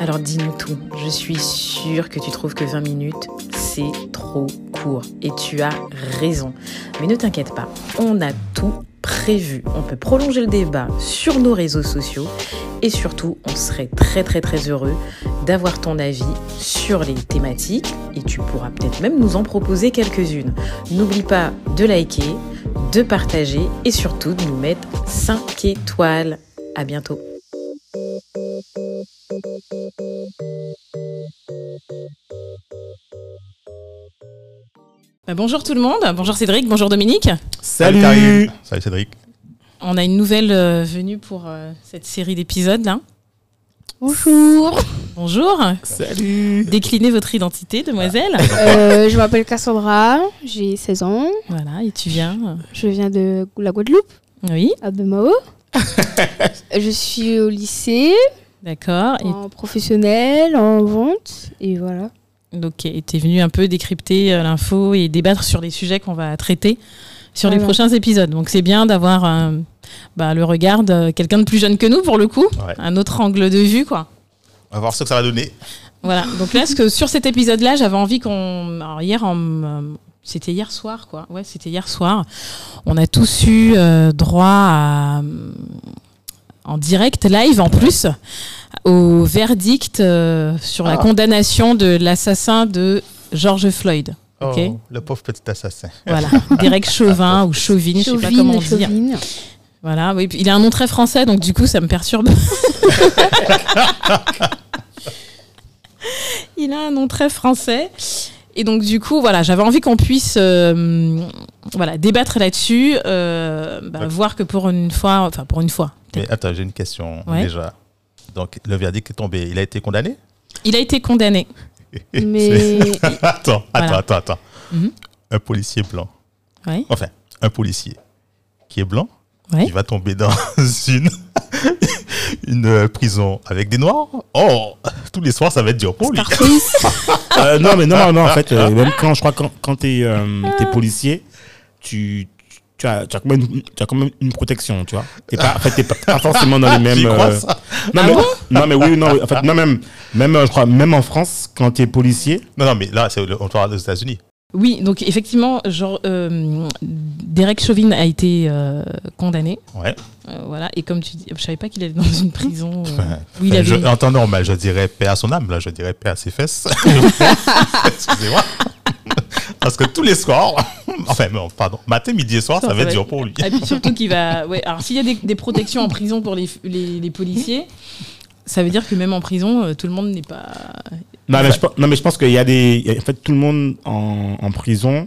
Alors dis-nous tout. Je suis sûre que tu trouves que 20 minutes, c'est trop court. Et tu as raison. Mais ne t'inquiète pas, on a tout prévu. On peut prolonger le débat sur nos réseaux sociaux. Et surtout, on serait très très très heureux d'avoir ton avis sur les thématiques. Et tu pourras peut-être même nous en proposer quelques-unes. N'oublie pas de liker, de partager et surtout de nous mettre 5 étoiles. À bientôt. Bah, bonjour tout le monde, bonjour Cédric, bonjour Dominique. Salut, Salut Salut Cédric. On a une nouvelle euh, venue pour euh, cette série d'épisodes là. Bonjour. Bonjour. Salut Déclinez votre identité, demoiselle. Euh, je m'appelle Cassandra, j'ai 16 ans. voilà, et tu viens. Je viens de la Guadeloupe, Oui, à Bemao. je suis au lycée, d'accord. Et en professionnel, en vente, et voilà. donc, tu es venu un peu décrypter l'info et débattre sur les sujets qu'on va traiter sur les prochains épisodes. Donc, c'est bien d'avoir euh, bah, le regard de quelqu'un de plus jeune que nous pour le coup, Ouais. un autre angle de vue, quoi. On va voir ce que ça va donner. Voilà. Donc là, ce que sur cet épisode-là, j'avais envie qu'on. Alors hier, en, euh, c'était hier soir, quoi. Ouais, c'était hier soir. On a tous eu euh, droit à, euh, en direct, live en plus, au verdict euh, sur la Ah. condamnation de l'assassin de George Floyd. Oh, le pauvre petit assassin. Voilà, Derek Chauvin ou Chauvin, je sais pas comment dire. Chauvin. Voilà, oui, il a un nom très français, donc du coup, ça me perturbe. il a un nom très français. Et donc, du coup, voilà, j'avais envie qu'on puisse euh, voilà, débattre là-dessus, euh, bah, Ouais. voir que pour une fois, enfin, pour une fois, Mais attends, j'ai une question Ouais. déjà. Donc, le verdict est tombé. Il a été condamné? Il a été condamné. Mais Attends, attends, attends, attends. Mhm. Un policier blanc. Ouais, Enfin, un policier qui est blanc, ouais. il va tomber dans une, une euh, prison avec des noirs. Oh, tous les soirs, ça va être dur pour lui. Euh, Non, mais non, non, en fait, euh, même quand je crois quand, quand tu es, policier, tu, tu, as, tu, as quand même une, tu as quand même une protection, tu vois. T'es pas, en fait, t'es pas, pas forcément dans les mêmes. Euh, ça? non, mais, non, mais oui, non, oui, en fait, non, même, même, euh, je crois, même en France, quand tu es policier, Non, non, mais là, c'est on parle des États-Unis. Oui, donc effectivement, genre, euh, Derek Chauvin a été euh, condamné. Ouais. Euh, voilà, et comme tu dis, je savais pas qu'il allait dans une prison où il je- avait. en temps normal, je dirais paix à son âme. Là, je dirais paix à ses fesses. Excusez-moi. Parce que tous les soirs, enfin, pardon, matin, midi et soir, ça, va être dur pour lui. Et puis surtout qu'il va. Ouais, alors s'il y a des, des protections en prison pour les, les, les policiers, ça veut dire que même en prison, tout le monde n'est pas. Non, mais je, pense- non, mais je pense qu'il y a des. en fait, tout le monde en, en prison.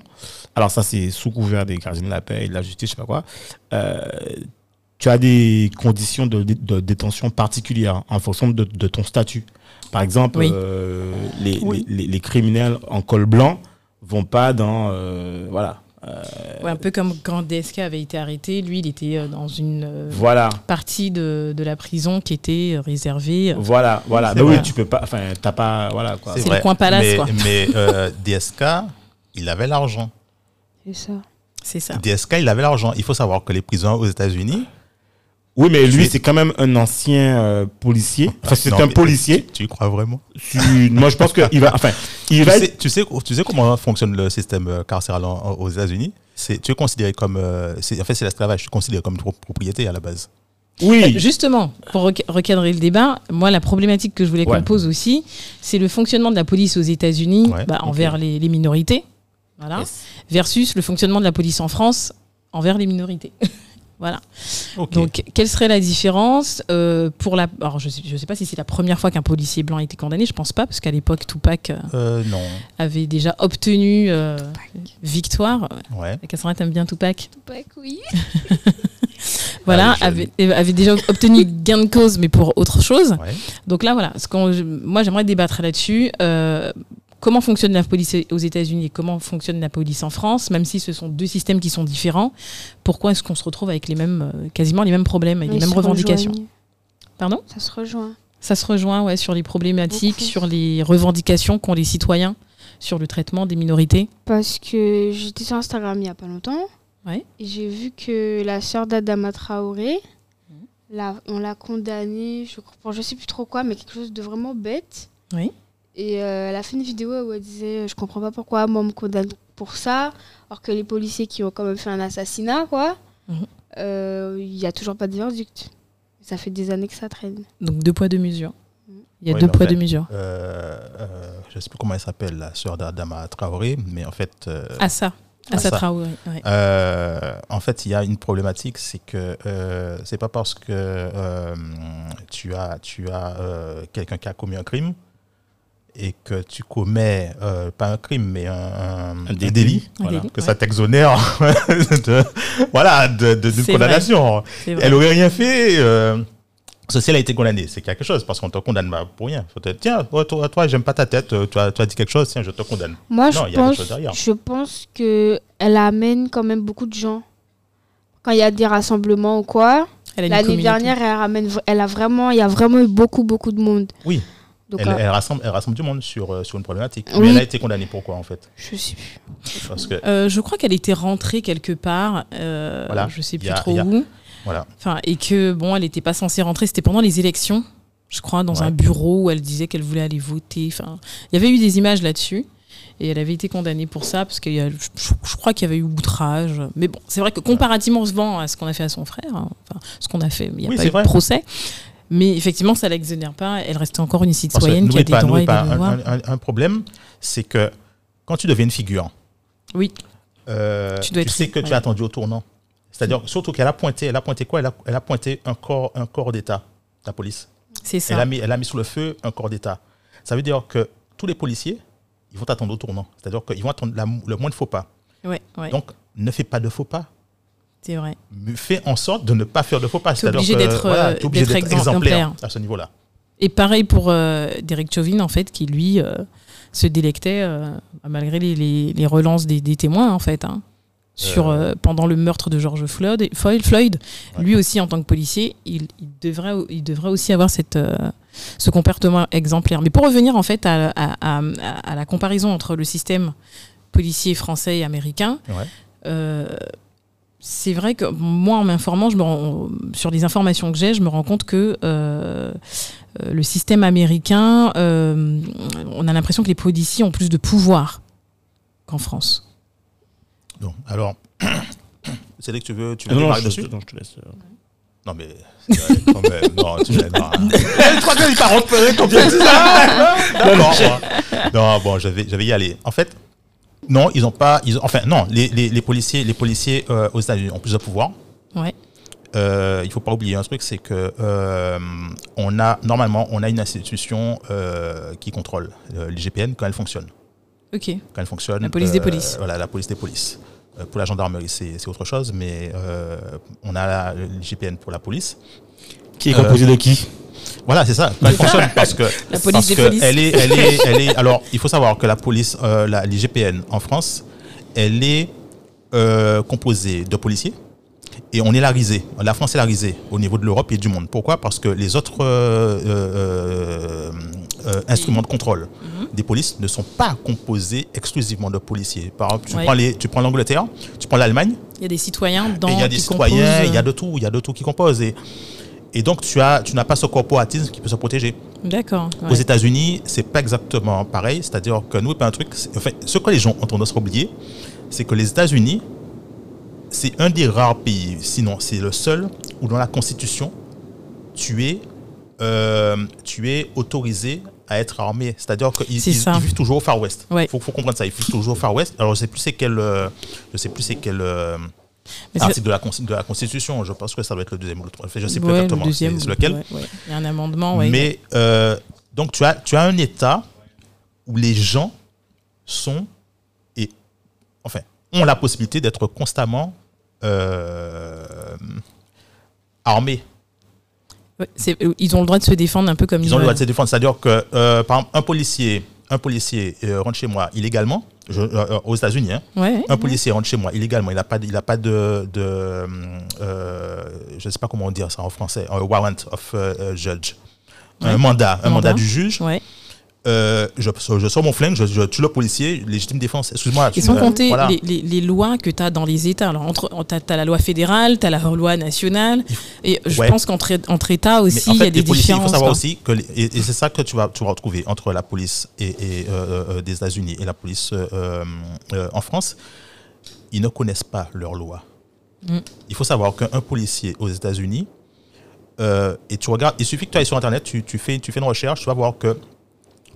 Alors, ça, c'est sous couvert des gardiens de la paix et de la justice, je sais pas quoi. Euh, tu as des conditions de, de- de détention particulières en fonction de, de ton statut. Par exemple, Oui. euh, les, Oui. les, les- les criminels en col blanc vont pas dans. euh, voilà. Ouais, un peu comme quand DSK avait été arrêté, lui, il était euh, dans une euh, Voilà. partie de, de la prison qui était euh, réservée. euh, Voilà, voilà. Mais oui, tu peux pas. Enfin, t'as pas. Voilà, quoi. C'est le vrai. coin palace, mais, quoi. Mais euh, DSK, il avait l'argent. c'est ça. C'est ça. DSK, il avait l'argent. Il faut savoir que les prisons aux États-Unis, Oui, mais lui, c'est quand même un ancien euh, policier. Enfin, c'est un policier. tu y crois vraiment? Tu- Moi, je pense qu'il va. Enfin, il tu va sais, être. tu, sais, tu sais comment fonctionne le système euh, carcéral en- aux États-Unis? C'est- Tu es considéré comme. euh, en fait, c'est l'esclavage. Tu es considéré comme pro- propriété à la base. Oui. Justement, pour rec- recadrer le débat, moi, la problématique que je voulais Ouais. qu'on pose aussi, c'est le fonctionnement de la police aux États-Unis Ouais, bah, envers les, les minorités, voilà, Yes. versus le fonctionnement de la police en France envers les minorités. voilà. Donc, quelle serait la différence euh, pour la Alors, je sais, je sais pas si c'est la première fois qu'un policier blanc a été condamné. Je pense pas, parce qu'à l'époque, Tupac euh, Euh, non. avait déjà obtenu euh, victoire. Ouais. Cassandra, t'aimes bien Tupac? Tupac, oui. Voilà, Ah, avait, avait déjà obtenu gain de cause, mais pour autre chose. Ouais. Donc là, voilà, ce moi j'aimerais débattre là-dessus. Euh, comment fonctionne la police aux États-Unis? Et comment fonctionne la police en France, même si ce sont deux systèmes qui sont différents. Pourquoi est-ce qu'on se retrouve avec les mêmes, euh, quasiment les mêmes problèmes et les mêmes revendications? rejoignent. Pardon? Ça se rejoint. Ça se rejoint ouais, sur les problématiques, Beaucoup. sur les revendications qu'ont les citoyens sur le traitement des minorités Parce que j'étais sur Instagram il n'y a pas longtemps. Ouais. Et j'ai vu que la sœur d'Adama Traoré, la- on l'a condamnée, je je sais plus trop quoi, mais quelque chose de vraiment bête. Oui. Et euh, elle a fait une vidéo où elle disait Je comprends pas pourquoi moi on me condamne pour ça, alors que les policiers qui ont quand même fait un assassinat, quoi, Mhm. euh, il n'y a toujours pas de verdict. Ça fait des années que ça traîne. Donc deux poids, deux mesures. Mhm. Il y a Oui, deux poids, fait, deux mesures. Euh, euh, je ne sais plus comment elle s'appelle, la sœur d'Adama Traoré, mais en fait, euh, Ah ça, ah ça Assa. Traoré. ouais. euh, en fait, il y a une problématique, c'est que euh, c'est pas parce que euh, tu as, tu as euh, quelqu'un qui a commis un crime et que tu commets euh, pas un crime mais un, un- un délit. voilà, que ouais. ça t'exonère de, voilà, de, condamnation. Elle aurait rien fait. Euh, si elle a été condamnée, c'est quelque chose, parce qu'on te condamne pas pour rien. Faut te dire, tiens, toi, toi, toi, j'aime pas ta tête, tu as, tu as dit quelque chose, tiens, je te condamne. Moi, Non, je il y a pense, derrière. je pense que elle amène quand même beaucoup de gens. Quand il y a des rassemblements ou quoi, l'année dernière, elle ramène, elle a vraiment, il y a vraiment eu beaucoup, beaucoup de monde. Oui. Donc, Elle, euh, elle rassemble, elle rassemble du monde sur, euh, sur une problématique. Oui. Mais elle a été condamnée pourquoi, en fait? Je sais plus. Parce que, Euh, je crois qu'elle était rentrée quelque part, euh, Voilà. je sais plus a- trop a- où. voilà. Enfin, et que bon, elle n'était pas censée rentrer. C'était pendant les élections, je crois, dans Ouais. un bureau où elle disait qu'elle voulait aller voter. Enfin, il y avait eu des images là-dessus. Et elle avait été condamnée pour ça, parce que je, je crois qu'il y avait eu outrage. Mais bon, c'est vrai que comparativement souvent à ce qu'on a fait à son frère, hein, enfin, ce qu'on a fait, il n'y a Oui, pas eu vrai. de procès. Mais effectivement, ça l'exonère pas. Elle reste encore une citoyenne qui a des pas, droits et des un, devoirs. un- un- un problème, c'est que quand tu deviens une figure, Oui, euh, Tu tu, dois être- sais que tu es attendu au tournant. C'est-à-dire, surtout qu'elle a pointé, elle a pointé quoi? Elle a, elle a pointé un corps, un corps d'État, la police. c'est Elle ça. a, mis, elle a mis sous le feu un corps d'État. Ça veut dire que tous les policiers, ils vont t'attendre au tournant. C'est-à-dire qu'ils vont attendre la- le moins de faux pas. Ouais, ouais, Donc, ne fais pas de faux pas. C'est vrai. Fais en sorte de ne pas faire de faux pas. T'es C'est-à-dire obligé que, d'être, voilà, euh, obligé d'être exemplaire. exemplaire à ce niveau-là. Et pareil pour euh, Derek Chauvin, en fait, qui lui euh, se délectait, euh, malgré les, les- les relances des, des témoins, en fait, hein, sur, pendant le meurtre de George Floyd. Floyd, Ouais. lui aussi, en tant que policier, il, il devrait, il devrait aussi avoir cette, ce comportement exemplaire. Mais pour revenir, en fait, à, à- à- à la comparaison entre le système policier français et américain, Ouais. C'est vrai que moi, en m'informant, je me rends- sur les informations que j'ai, je me rends compte que euh, euh, le système américain, euh, on a l'impression que les policiers ont plus de pouvoir qu'en France. Donc, alors, c'est dès que tu veux, tu Ah veux non, non, je, dessus non, je te laisse. euh. Non, mais vrai, quand même. Non, tu l'as non. Je crois qu'il pas repéré comme tu dit ça. D'accord. Non, bon, je vais, je vais y aller. En fait, non, ils ont pas. Ils ont, enfin, non, les, les, les policiers, les policiers euh, aux États-Unis ont plus de pouvoir. Ouais. Euh, il faut pas oublier un truc, c'est que euh, on a normalement on a une institution euh, qui contrôle euh, l'IGPN quand elle fonctionne. Ok. Quand elle fonctionne. La police des polices. Voilà, la police des polices. Euh, pour la gendarmerie, c'est autre chose, mais euh, on a la- l'IGPN pour la police. Qui est composé de qui? Voilà, c'est ça. Quand elle fonctionne, parce que La police parce des que. Elle est, elle est, elle est. Alors, il faut savoir que la police, euh, la l'IGPN en France, elle est euh, composée de policiers et on est larisé. La France est larisée au niveau de l'Europe et du monde. Pourquoi? Parce que les autres euh, instruments de contrôle Mhm. des polices ne sont pas composés exclusivement de policiers. Par exemple, tu Ouais. prends les, tu prends l'Angleterre, tu prends l'Allemagne. Il y a des citoyens dans il y a des citoyens, composent, il y a de tout, il y a de tout qui compose. Et, et donc, tu, as, tu n'as pas ce corporatisme qui peut se protéger. D'accord. Aux. États-Unis, c'est pas exactement pareil. C'est-à-dire que nous, un truc. Enfin, ce que les gens ont tendance à oublier, c'est que les États-Unis, c'est un des rares pays, sinon c'est le seul, où dans la Constitution, tu es, euh, tu es autorisé à être armé. C'est-à-dire qu'ils ils- vivent toujours au Far West. Il Ouais. faut, faut comprendre ça. Ils vivent toujours au Far West. Alors, je sais plus c'est quel, euh, je sais plus c'est quel euh, article de la, Con- de la Constitution. Je pense que ça doit être le deuxième ou le troisième. Je sais plus ouais, le exactement. deuxième, c'est lequel. ouais, ouais. Il y a un amendement. Mais euh, donc tu as, tu as un État où les gens sont et enfin ont la possibilité d'être constamment euh, armés. Euh, ils ont le droit de se défendre un peu comme Ils ont le droit de se défendre. C'est-à-dire que euh, par exemple un policier, un policier euh, rentre chez moi illégalement. je- euh, euh, aux États-Unis, hein, Ouais. un policier rentre chez moi illégalement, il n'a pas, de- il a pas de, de je ne sais pas comment on dit ça en français, un warrant of judge, un mandat, un Mandat. mandat du juge. Ouais. Euh, je, je sors mon flingue, je, je tue le policier, légitime défense. Excuse-moi. Et sans euh, compter voilà. les, les- les lois que tu as dans les États. Alors, entre, tu as, la loi fédérale, tu as la loi nationale. Et je Ouais. pense qu'entre entre États aussi, en il fait, y a des policiers, différences. Il faut savoir quoi. aussi que, les- et, et c'est ça que tu vas, tu vas retrouver entre la police et, et, euh, euh, des États-Unis et la police euh, euh, en France. Ils ne connaissent pas leurs lois. Mm. Il faut savoir qu'un policier aux États-Unis, euh, et tu regardes, il suffit que tu ailles sur Internet, tu, tu fais, tu fais une recherche, tu vas voir que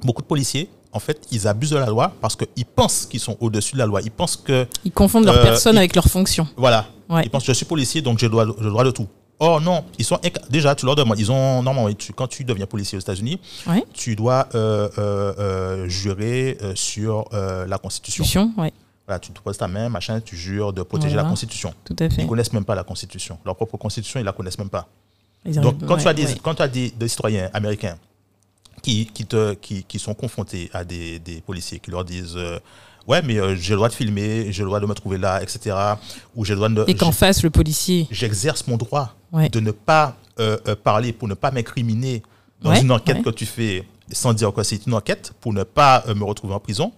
beaucoup de policiers, en fait, ils abusent de la loi parce qu'ils pensent qu'ils sont au-dessus de la loi. Ils pensent que, Ils confondent leur Euh, personne ils- avec leur fonction. voilà, Ouais. ils pensent que je suis policier, donc j'ai le droit, le droit de tout. Oh non, ils sont déjà, tu leur demandes, ils ont normalement, tu- quand tu deviens policier aux États-Unis, Ouais. tu dois euh, euh, euh, jurer sur la Constitution. Constitution, ouais, Voilà, tu te poses ta main, machin, tu jures de protéger Voilà. la Constitution. tout à fait. Ils connaissent même pas la Constitution. Leur propre Constitution, ils la connaissent même pas. Ils Donc, quand tu as des, ouais. quand tu as des, des citoyens américains qui, qui, te, qui, qui sont confrontés à des, des policiers qui leur disent euh, Ouais, mais euh, j'ai le droit de filmer, j'ai le droit de me trouver là, etc. Ou j'ai le droit de. Et qu'en face, le policier. J'exerce mon droit Ouais. de ne pas euh, euh, parler pour ne pas m'incriminer dans Ouais, une enquête ouais. que tu fais sans dire que c'est une enquête pour ne pas euh, me retrouver en prison.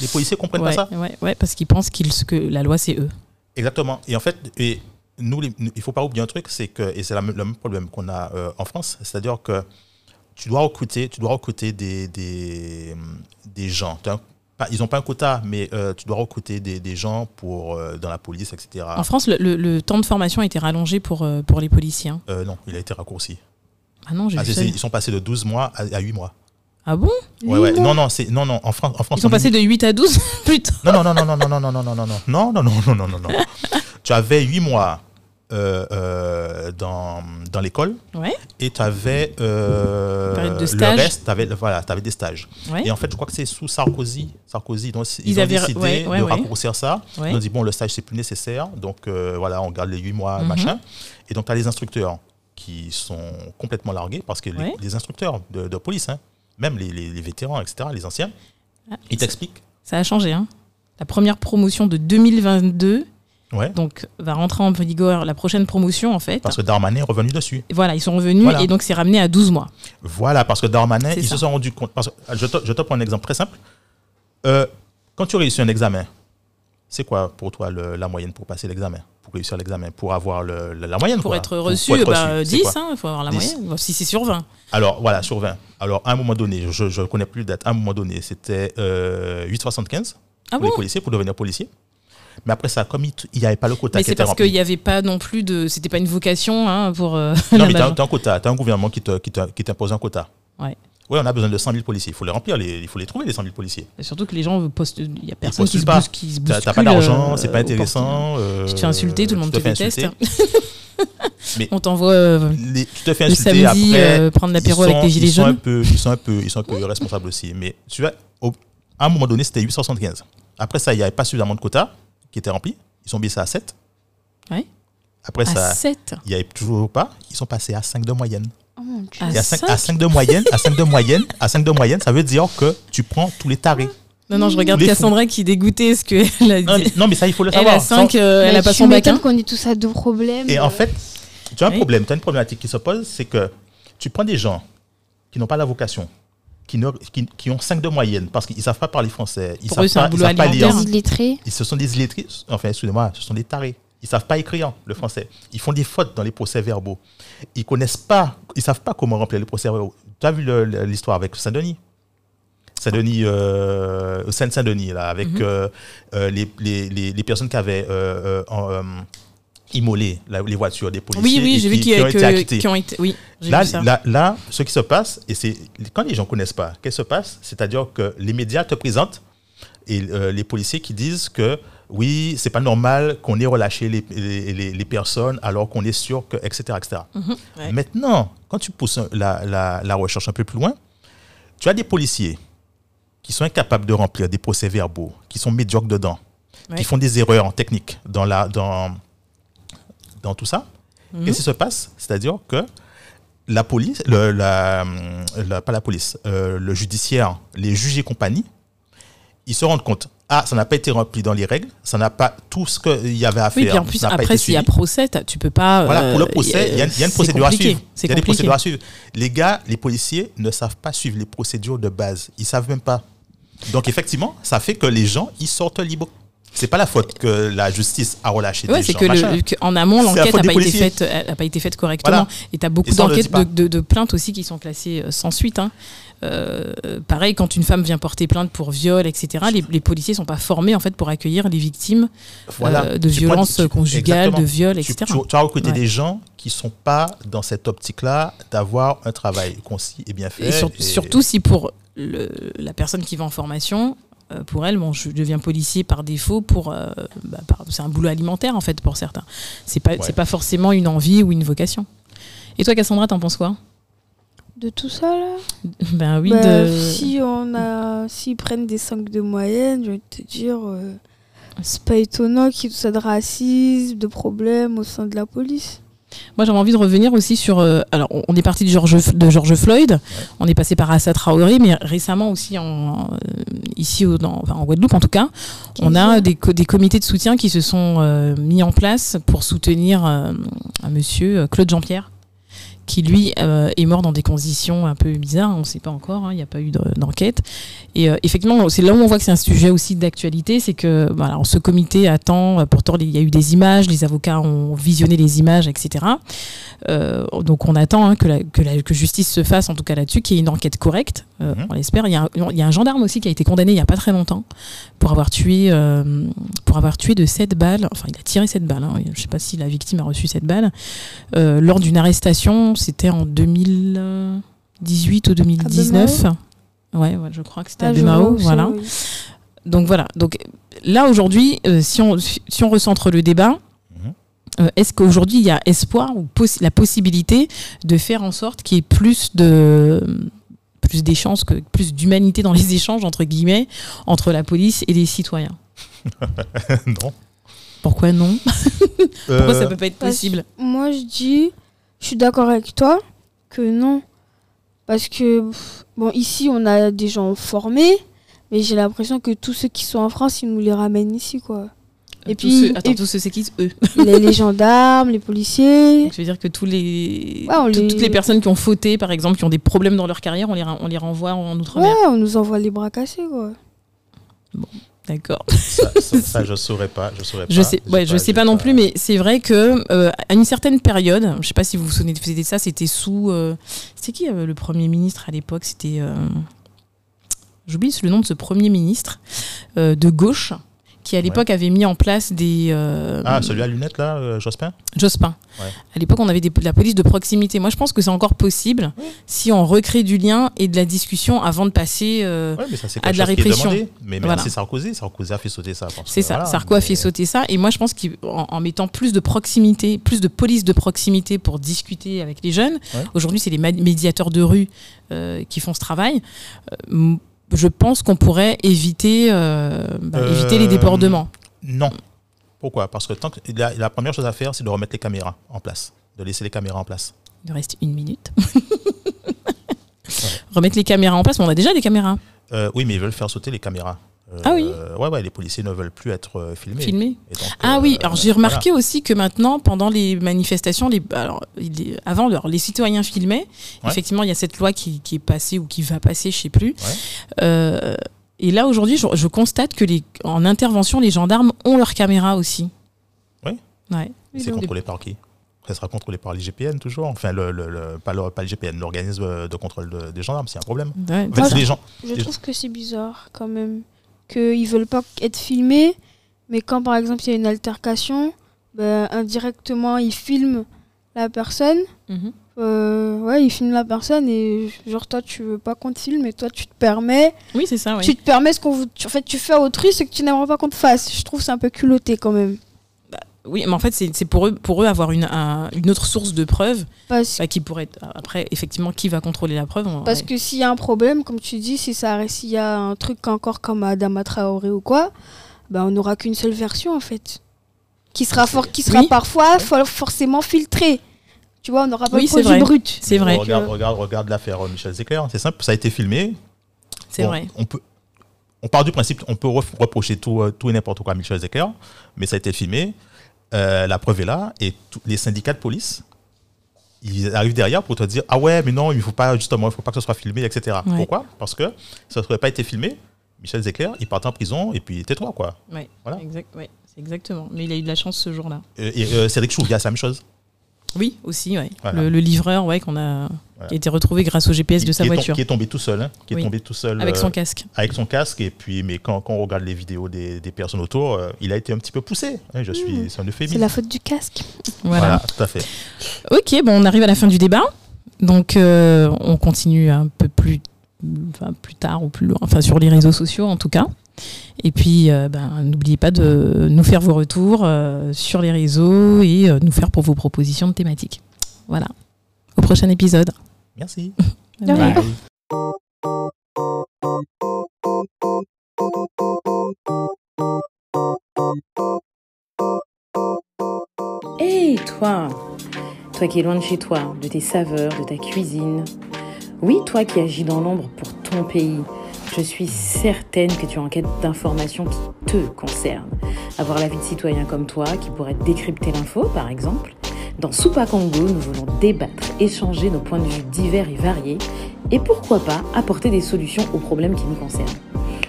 Les policiers comprennent pas ça? ouais, parce qu'ils pensent qu'ils- que la loi, c'est eux. Exactement. Et en fait, et nous, les- il faut pas oublier un truc, c'est que, et c'est le même problème qu'on a euh, en France, c'est-à-dire que tu dois recruter, tu dois recruter des, des, des gens. Un- pas- ils n'ont pas un quota, mais euh, tu dois recruter des, des gens pour, euh, dans la police, etc. En France, le, le- le temps de formation a été rallongé pour, euh, pour les policiers. hein. Euh, non, il a été raccourci. Ah non, j'ai Ah, ils sont passés de 12 mois à, à 8 mois. Ah bon Ouais, ouais. Non, non, c'est, non, non, en France, en France Ils sont on- passés de 8 à 12 Putain. Non, non, non, non, non, non, non, non, non, non, non, non, non, non, non, non, non, non, non. Tu avais 8 mois euh, euh, dans, dans l'école Ouais, et tu avais euh, le reste, tu avais, voilà, avais des stages. ouais. Et en fait, je crois que c'est sous Sarkozy. Sarkozy, donc, ils, Ils ont avaient- décidé ouais, de raccourcir ça. Ils ont dit, bon, le stage, c'est plus nécessaire. Donc, euh, voilà, on garde les 8 mois, Mhm. machin. Et donc, tu as les instructeurs qui sont complètement largués parce que les- instructeurs de, de police, hein, même les, les- les vétérans, etc., les anciens, Ah, ils t'expliquent. ça a changé. Hein. La première promotion de 2022 Ouais. donc, va rentrer en vigueur la prochaine promotion, en fait. Parce que Darmanin est revenu dessus. Voilà, ils sont revenus Voilà. et donc c'est ramené à 12 mois. Voilà, parce que Darmanin, ils ça. se sont rendus compte. Parce que, je, te, je te prends un exemple très simple. Euh, quand tu réussis un examen, c'est quoi pour toi le- la moyenne pour passer l'examen Pour réussir l'examen Pour avoir le- la, la moyenne Pour quoi? être reçu, être bah, reçu, c'est 10, quoi? hein, il faut avoir la 10. moyenne. Bon, si c'est sur 20. Alors, voilà, sur 20. Alors, à un moment donné, je ne connais plus de date, à un moment donné, c'était euh, 8,75 Ah pour bon? les policiers, pour devenir policier. Mais après ça, comme il n'y avait pas le quota Mais qui c'est parce qu'il n'y avait pas non plus de. C'était pas une vocation hein, pour. euh, Non, mais tu major- as, un quota, tu as un gouvernement qui te- qui te- qui t'impose un quota. Ouais. Oui, on a besoin de 100 000 policiers. Il faut les remplir, les- il faut les trouver, les 100 000 policiers. Et Surtout que les gens postent. Il n'y a personne qui se, pas. bouscule, qui se T'as bouscule. t'as pas d'argent, euh, c'est pas intéressant. euh, Tu te fais insulter, tout le monde te, fais déteste. Mais- On t'envoie euh, tu te fais insulter samedi après. euh, prendre l'apéro avec les gilets ils sont un jaunes. peu, ils sont un peu, ils sont un peu responsables aussi. Mais tu vois, au- à un moment donné, c'était 875. Après ça, il n'y avait pas suffisamment de quotas qui étaient remplis. Ils sont baissés à 7. Ouais. Après À ça, 7. il n'y avait toujours pas. Ils sont passés à 5 de moyenne. Oh mon dieu. À Et à 5, cinq à 5 de moyenne, à 5 de moyenne, à 5 de moyenne, ça veut dire que tu prends tous les tarés. Non, non, je regarde Les fous. Cassandra qui est dégoûtée ce qu'elle a dit. Non mais, non, mais ça, il faut le elle savoir. a 5, Sans- elle Mais a pas son bac. hein. qu'on ait tous à deux problèmes. Et en fait, tu as un Oui. problème, tu as une problématique qui se pose, c'est que tu prends des gens qui n'ont pas la vocation, qui, ne- qui, qui ont 5 de moyenne, parce qu'ils ne savent pas parler français, ils Pour savent pas, ils boulot savent pas lire, ils, ce sont des illettrés, enfin, excusez-moi, ce sont des tarés. Ils ne savent pas écrire le français. Ils font des fautes dans les procès verbaux. Ils connaissent pas, ils savent pas comment remplir les procès verbaux. Tu as vu l'histoire avec Saint-Denis? Saint-Denis, euh, Saint-Denis, là, avec Mhm. euh, euh, les, les, les, les personnes qui avaient euh, euh, en, euh, immolé la- les voitures des policiers Oui, oui, j'ai qui, vu qu'il y qui a ont été acquittés. qui ont été. Oui, j'ai Là, là, là, ce qui se passe, et c'est quand les gens ne connaissent pas, qu'est-ce qui se passe? C'est-à-dire que les médias te présentent et euh, les policiers qui disent que oui, c'est pas normal qu'on ait relâché les, les, les- personnes alors qu'on est sûr que, etc. etc. Mhm, ouais. Maintenant, quand tu pousses la, la- la recherche un peu plus loin, tu as des policiers qui sont incapables de remplir des procès verbaux, qui sont médiocres dedans, Ouais. qui font des erreurs techniques dans, la, dans, dans tout ça. Mhm. Qu'est-ce qui se passe C'est-à-dire que la police, le, la, la- pas la police, euh, le judiciaire, les juges et compagnie, ils se rendent compte. Ah, ça n'a pas été rempli dans les règles, ça n'a pas tout ce qu'il y avait à Oui, faire. puis en plus, après, s'il y a procès, tu peux pas. Voilà, pour le euh, procès, il y a, il y a une procédure à suivre. Il y a des procédures à suivre. Les gars, les policiers ne savent pas suivre les procédures de base. Ils savent même pas. Donc effectivement, ça fait que les gens, ils sortent libres. C'est pas la faute que la justice a relâché Ouais, des c'est gens. le, que en amont, C'est l'enquête n'a des pas, été policiers. faite, euh, a pas été faite correctement. Voilà. Et tu as beaucoup d'enquêtes, de, de- de plaintes aussi qui sont classées euh, sans suite. hein. Euh, pareil, quand une femme vient porter plainte pour viol, etc., les, les policiers sont pas formés en fait pour accueillir les victimes Voilà. euh, de Tu violences tu- conjugales, exactement. de viols, etc. tu- tu as recruté Ouais. des gens qui sont pas dans cette optique-là d'avoir un travail concis et bien fait. Et sur- et- surtout si pour le- la personne qui va en formation, pour elle, bon, je deviens policier par défaut pour, euh, bah, par- c'est un boulot alimentaire en fait pour certains. C'est pas, Ouais. c'est pas forcément une envie ou une vocation. Et toi, Cassandra, t'en penses quoi? De tout ça là? Ben oui, Bah, de... Si on a, s'ils prennent des 5 de moyenne, je vais te dire, euh, c'est pas étonnant qu'il y ait tout ça de racisme, de problèmes au sein de la police. Moi, j'avais envie de revenir aussi sur. euh, alors, on- est parti de George, de George Floyd, on est passé par Assa Traoré, mais récemment aussi, en, euh, ici au- dans- enfin, en Guadeloupe en tout cas, on a des, co- des comités de soutien qui se sont euh, mis en place pour soutenir euh, un monsieur, Claude Jean-Pierre, qui lui euh, est mort dans des conditions un peu bizarres, on ne sait pas encore, hein, il n'y a pas eu de- d'enquête. Et euh, effectivement, c'est là où on voit que c'est un sujet aussi d'actualité, c'est que voilà, ce comité attend, euh, pourtant il y a eu des images, les avocats ont visionné les images, etc. Euh, donc on attend hein, que, la, que, la, que justice se fasse, en tout cas là-dessus, qu'il y ait une enquête correcte, Mhm. on l'espère. Il y, a un, il y a un gendarme aussi qui a été condamné il n'y a pas très longtemps pour avoir tué, pour avoir tué de 7 balles, enfin il a tiré 7 balles, hein, je ne sais pas si la victime a reçu 7 balles, lors d'une arrestation, c'était en 2018 ou 2019. Ouais, ouais, je crois que c'était à Ah, Bemao, voilà. oui. Donc voilà. Donc là aujourd'hui, euh, si on si on recentre le débat, Mhm. euh, est-ce qu'aujourd'hui il y a espoir ou la possibilité de faire en sorte qu'il y ait plus de plus d'échanges, que plus d'humanité dans les échanges entre guillemets entre la police et les citoyens? Non. Pourquoi non? Pourquoi ça Euh, peut pas être possible? Moi, je dis, je suis d'accord avec toi que non. Parce que, bon, ici, on a des gens formés, mais j'ai l'impression que tous ceux qui sont en France, ils nous les ramènent ici, quoi. Et Tous puis- ceux- attends, et- tous ceux c'est qui eux les, les gendarmes, les policiers. Donc, je veux dire que tous les, Ouais, toutes les personnes qui ont fauté, par exemple, qui ont des problèmes dans leur carrière, on les, on les renvoie en outre-mer. Ouais, on nous envoie les bras cassés, quoi. D'accord. ça, ça, ça, je saurais pas. Je saurais Je pas. sais, ouais, je sais j'ai pas non plus, mais c'est vrai que euh, à une certaine période, je sais pas si vous vous souvenez de ça, c'était sous, euh, c'était qui euh, le premier ministre à l'époque? C'était, euh, j'oublie le nom de ce premier ministre de gauche qui à l'époque avait mis en place des euh, Ah, celui à lunettes là, euh, Jospin? Jospin. Ouais. À l'époque, on avait des- de la police de proximité. Moi, je pense que c'est encore possible si on recrée du lien et de la discussion avant de passer. euh, Ouais, mais ça c'est à de la répression. demandé. Mais, mais Voilà. c'est Sarkozy. Sarkozy a fait sauter ça. C'est ça, voilà, Sarko a fait sauter ça. Et moi, je pense qu'en en mettant plus de proximité, plus de police de proximité pour discuter avec les jeunes, aujourd'hui, c'est les médiateurs de rue qui font ce travail. Euh, je pense qu'on pourrait éviter, euh, bah, Euh, éviter les débordements. Non. Pourquoi? Parce que tant que, la, la première chose à faire, c'est de remettre les caméras en place. De laisser les caméras en place. Il nous reste une minute. Remettre les caméras en place. mais on a déjà des caméras Euh, oui, mais ils veulent faire sauter les caméras. Euh, Ah oui Ouais, ouais, les policiers ne veulent plus être euh, filmés. donc, Ah euh, oui, alors j'ai voilà. remarqué aussi que maintenant, pendant les manifestations, les, alors, avant, alors, les citoyens filmaient. Ouais. Effectivement, il y a cette loi qui, qui est passée ou qui va passer, je sais plus. Ouais. Euh, et là, aujourd'hui, je, je constate que les, en intervention, les gendarmes ont leur caméra aussi. Oui. Ouais. C'est contrôlé par qui? Sera contrôlé par l'IGPN toujours. Enfin, le, le- le- pas, le, pas l'IGPN, l'organisme de contrôle de- des gendarmes, c'est un problème. Ouais, En fait, Moi, c'est les gens. Je Les- trouve que c'est bizarre quand même. Qu'ils veulent pas être filmés, mais quand par exemple il y a une altercation, ben, indirectement ils filment la personne. Mhm. Euh, ouais, ils filment la personne et genre toi tu veux pas qu'on te filme, mais toi tu te permets. Oui, c'est ça. Tu te permets ce qu'on. En fait, tu fais à autrui ce que tu n'aimerais pas qu'on te fasse. Je trouve que c'est un peu culotté quand même. Oui, mais en fait, c'est pour eux, pour eux avoir une, un- une autre source de preuve Parce, bah, qui pourrait être. Après, effectivement, qui va contrôler la preuve on- parce ouais. que s'il y a un problème, comme tu dis, si ça s'il y a un truc encore comme Adama Traoré ou quoi, ben on n'aura qu'une seule version en fait. Qui sera, qui sera Oui. parfois fo- forcément filtrée. Tu vois, on n'aura pas Oui, le c'est produit brut. C'est vrai, Regarde, regarde, regarde l'affaire euh, Michel Zecler. C'est simple, ça a été filmé. c'est Bon, vrai. On peut, on part du principe, on peut reprocher tout, euh, tout et n'importe quoi à Michel Zecker, mais ça a été filmé, euh, la preuve est là, et tous les syndicats de police, ils arrivent derrière pour te dire ah ouais, mais non, il faut pas justement, il faut pas que ce soit filmé, etc. Ouais. Pourquoi? Parce que ça ne serait pas été filmé. Michel Zecker, il partait en prison et puis tais-toi quoi. Ouais, Voilà. exact, ouais, c'est exactement. Mais il a eu de la chance ce jour-là. Et, et, euh, Cédric Chouviat, c'est la même chose. Oui, aussi, ouais. Voilà. Le, le livreur, ouais, qu'on a, Voilà. qui a été retrouvé grâce au GPS de sa qui est tom- voiture, qui est tombé tout seul, hein, qui est tombé tout seul avec euh, son casque. avec son casque et puis mais quand, quand on regarde les vidéos des, des personnes autour, euh, il a été un petit peu poussé. hein, je suis, c'est un C'est la faute du casque. Voilà. Voilà, tout à fait. Ok, bon, on arrive à la fin du débat. Donc, euh, on continue un peu plus, enfin, plus tard ou plus loin, enfin sur les réseaux sociaux en tout cas. Et puis, euh, ben, n'oubliez pas de nous faire vos retours euh, sur les réseaux et euh, nous faire pour vos propositions de thématiques. Voilà. Au prochain épisode. Merci. Rien. Bye. Hé, toi Toi qui es loin de chez toi, de tes saveurs, de ta cuisine. Oui, toi qui agis dans l'ombre pour ton pays. Je suis certaine que tu es en quête d'informations qui te concernent. Avoir la vie de citoyen comme toi, qui pourrait décrypter l'info, par exemple. Dans Soupa Congo, nous voulons débattre, échanger nos points de vue divers et variés, et pourquoi pas apporter des solutions aux problèmes qui nous concernent.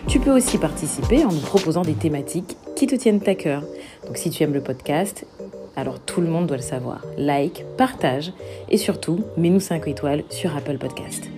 Tu peux aussi participer en nous proposant des thématiques qui te tiennent à cœur. Donc si tu aimes le podcast, alors tout le monde doit le savoir. Like, partage et surtout, mets-nous 5 étoiles sur Apple Podcast.